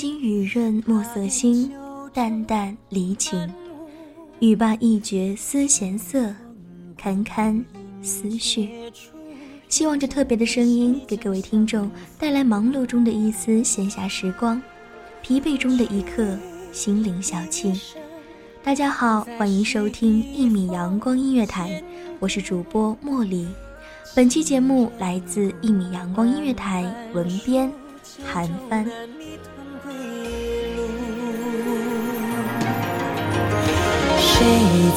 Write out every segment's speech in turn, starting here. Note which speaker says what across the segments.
Speaker 1: 天津雨润墨色新，淡淡离情。欲罢一绝思闲色，堪堪思绪。希望这特别的声音给各位听众带来忙碌中的一丝闲暇时光，疲惫中的一刻心灵小憩。大家好，欢迎收听一米阳光音乐台，我是主播茉莉。本期节目来自一米阳光音乐台文编韩帆。
Speaker 2: 谁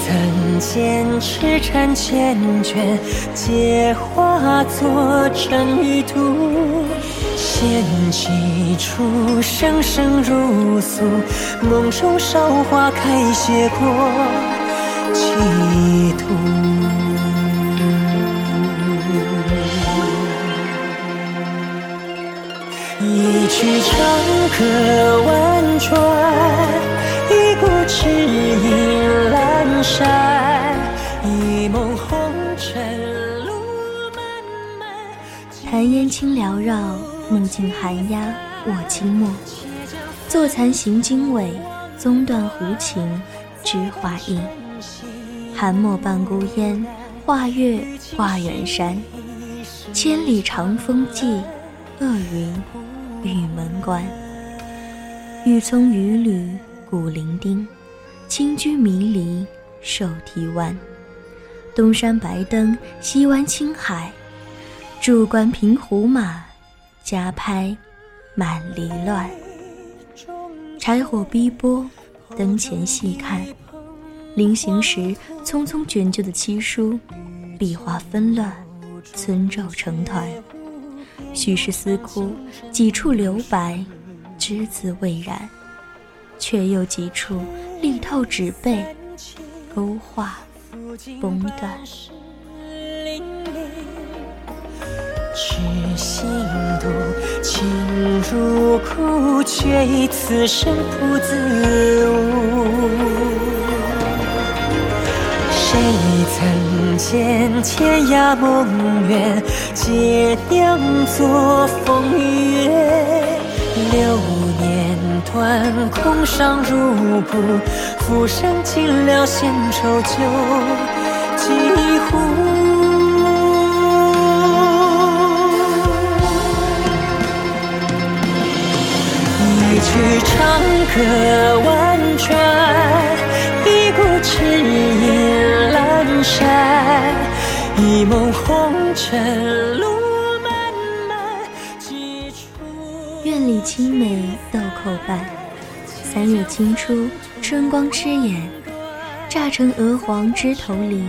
Speaker 2: 曾见痴缠缱绻，皆化作尘与土。掀起初生生如素，梦中韶华开谢过企图。一曲长歌婉转。阑珊，一梦红尘路漫漫。
Speaker 1: 檀烟轻缭绕，目镜寒鸦卧清墨。坐残行经纬，宗断胡琴知画意。寒墨半孤烟，画月挂远山。千里长风寄，恶云玉门关。欲从雨旅。古伶仃，轻居迷离，瘦啼湾。东山白登，西湾青海。驻关平胡马，家拍满篱乱。柴火逼波，灯前细看。临行时匆匆卷就的七书，笔画纷乱，村皱成团。许是思哭，几处留白，只字未染。却又几处力透纸背，勾画崩断。
Speaker 2: 痴心度，情如苦，却以此生不自悟。谁曾见天涯梦远，皆酿作风月？流年断，空伤如故，浮生尽了，闲愁酒几壶。一曲长歌婉转，一顾痴意阑珊，一梦红尘路。
Speaker 1: 院里青梅豆蔻瓣，三月清初，春光痴眼，乍成鹅黄枝头离。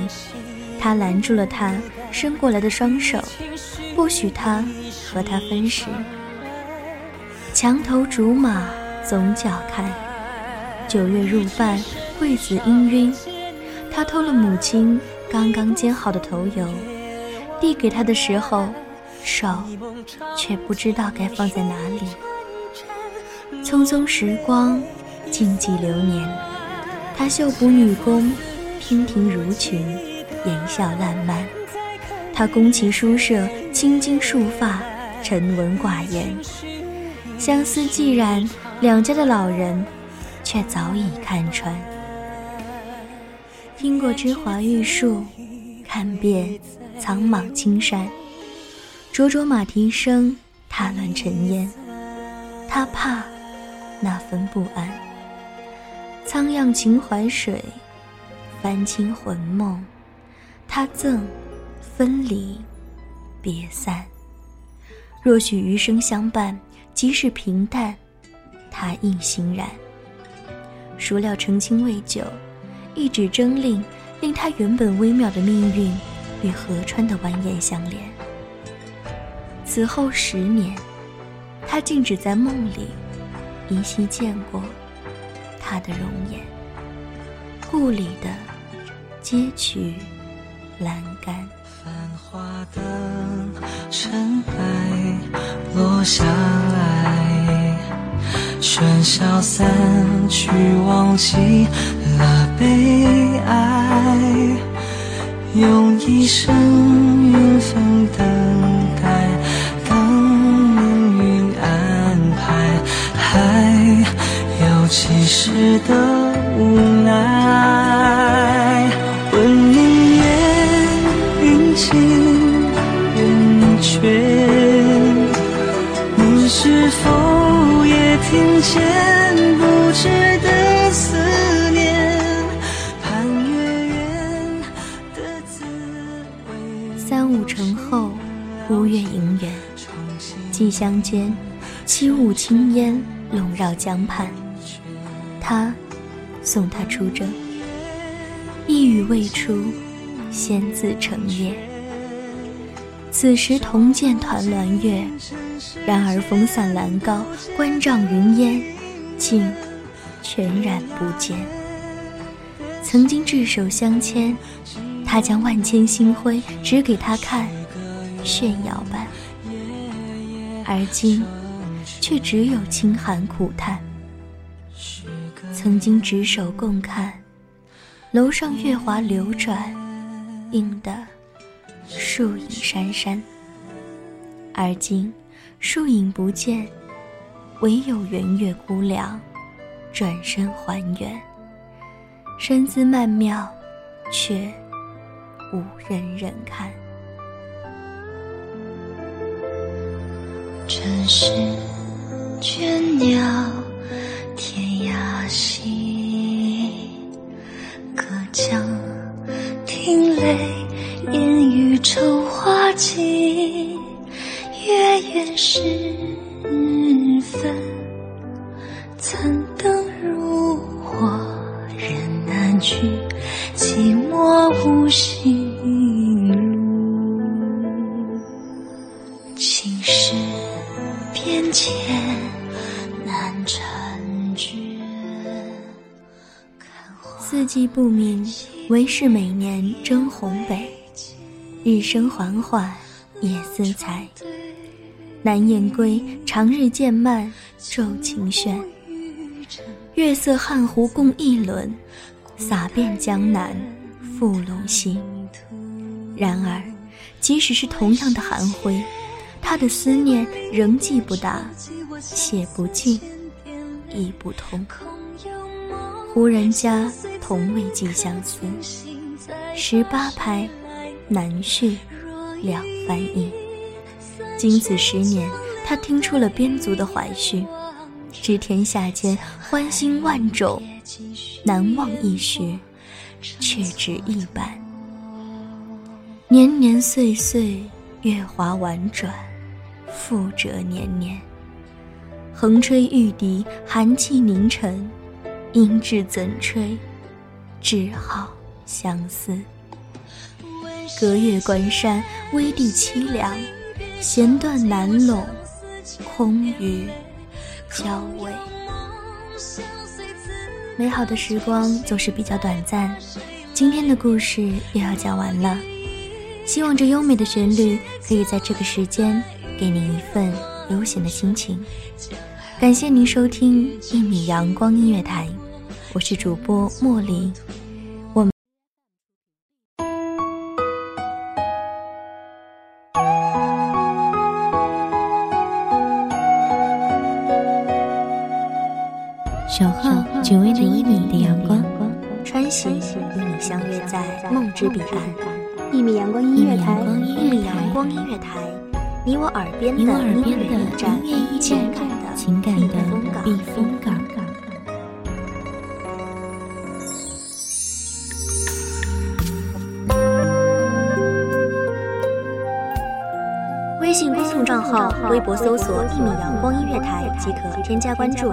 Speaker 1: 他拦住了他伸过来的双手，不许他和他分食，墙头竹马总脚看，九月入半，桂子氤氲。他偷了母亲刚刚煎好的头油，递给他的时候，手却不知道该放在哪里。匆匆时光，静寂流年。他绣补女工，娉婷如裙，言笑烂漫。他宫崎书舍，青筋束发，沉稳寡言。相思既然，两家的老人却早已看穿。听过芝华玉树，看遍苍莽青山。灼灼马蹄声，踏乱尘烟。他怕那份不安。苍漾秦淮水，翻清魂梦。他赠分离别散。若许余生相伴。即使平淡，他亦欣然。孰料澄清未久，一纸征令，令他原本微妙的命运与河川的蜿蜒相连。此后十年，他竟只在梦里依稀见过他的容颜。故里的街曲栏杆。
Speaker 2: 繁华的尘埃落下来，喧嚣散去，忘记了悲哀，用一生缘分等时的无奈。是否也听见不知的思念？盼月圆的滋味。
Speaker 1: 三五成后，孤月盈圆，寄乡间，起舞青烟笼绕江畔。他送她出征，一语未出，先自成夜。此时同见团栾月，然而风散兰高，关帐云烟，竟全然不见。曾经执手相牵，他将万千星辉指给他看，炫耀般；而今，却只有清寒苦叹。曾经执手共看，楼上月华流转，映得。树影珊珊，而今树影不见，唯有圆月孤凉，转身还原。身姿曼妙，却无人人看。
Speaker 3: 尘世倦鸟，寂寞无行。情事变迁难成绝。
Speaker 1: 四季不明，唯是每年争红北。日升缓缓，夜思才。南雁归，长日渐漫，昼晴轩。月色汉湖共一轮，洒遍江南，复陇西。然而，即使是同样的寒灰，他的思念仍寄不达，写不尽，意不通。胡人家同为寄相思，十八拍。难续两翻译。经此十年，他听出了边族的怀绪，知天下间欢欣万种，难忘一时，却只一般。年年岁岁，月华婉转，复折年年。横吹玉笛，寒气凝尘，音质怎吹？只好相思。隔月关山，危地凄凉，弦断难拢，空余娇慰。美好的时光总是比较短暂，今天的故事又要讲完了。希望这优美的旋律可以在这个时间给您一份悠闲的心情。感谢您收听一米阳光音乐台，我是主播茉莉。
Speaker 4: 守候只为那一米的阳光，
Speaker 1: 穿行与你相约在梦之彼岸。一米阳光音乐台，一米阳光音乐台，你我耳边的音乐驿站，情感的
Speaker 4: 情感的避风港。
Speaker 1: 微信公众账号、微博搜索“一米阳光音乐台”即可添加关注。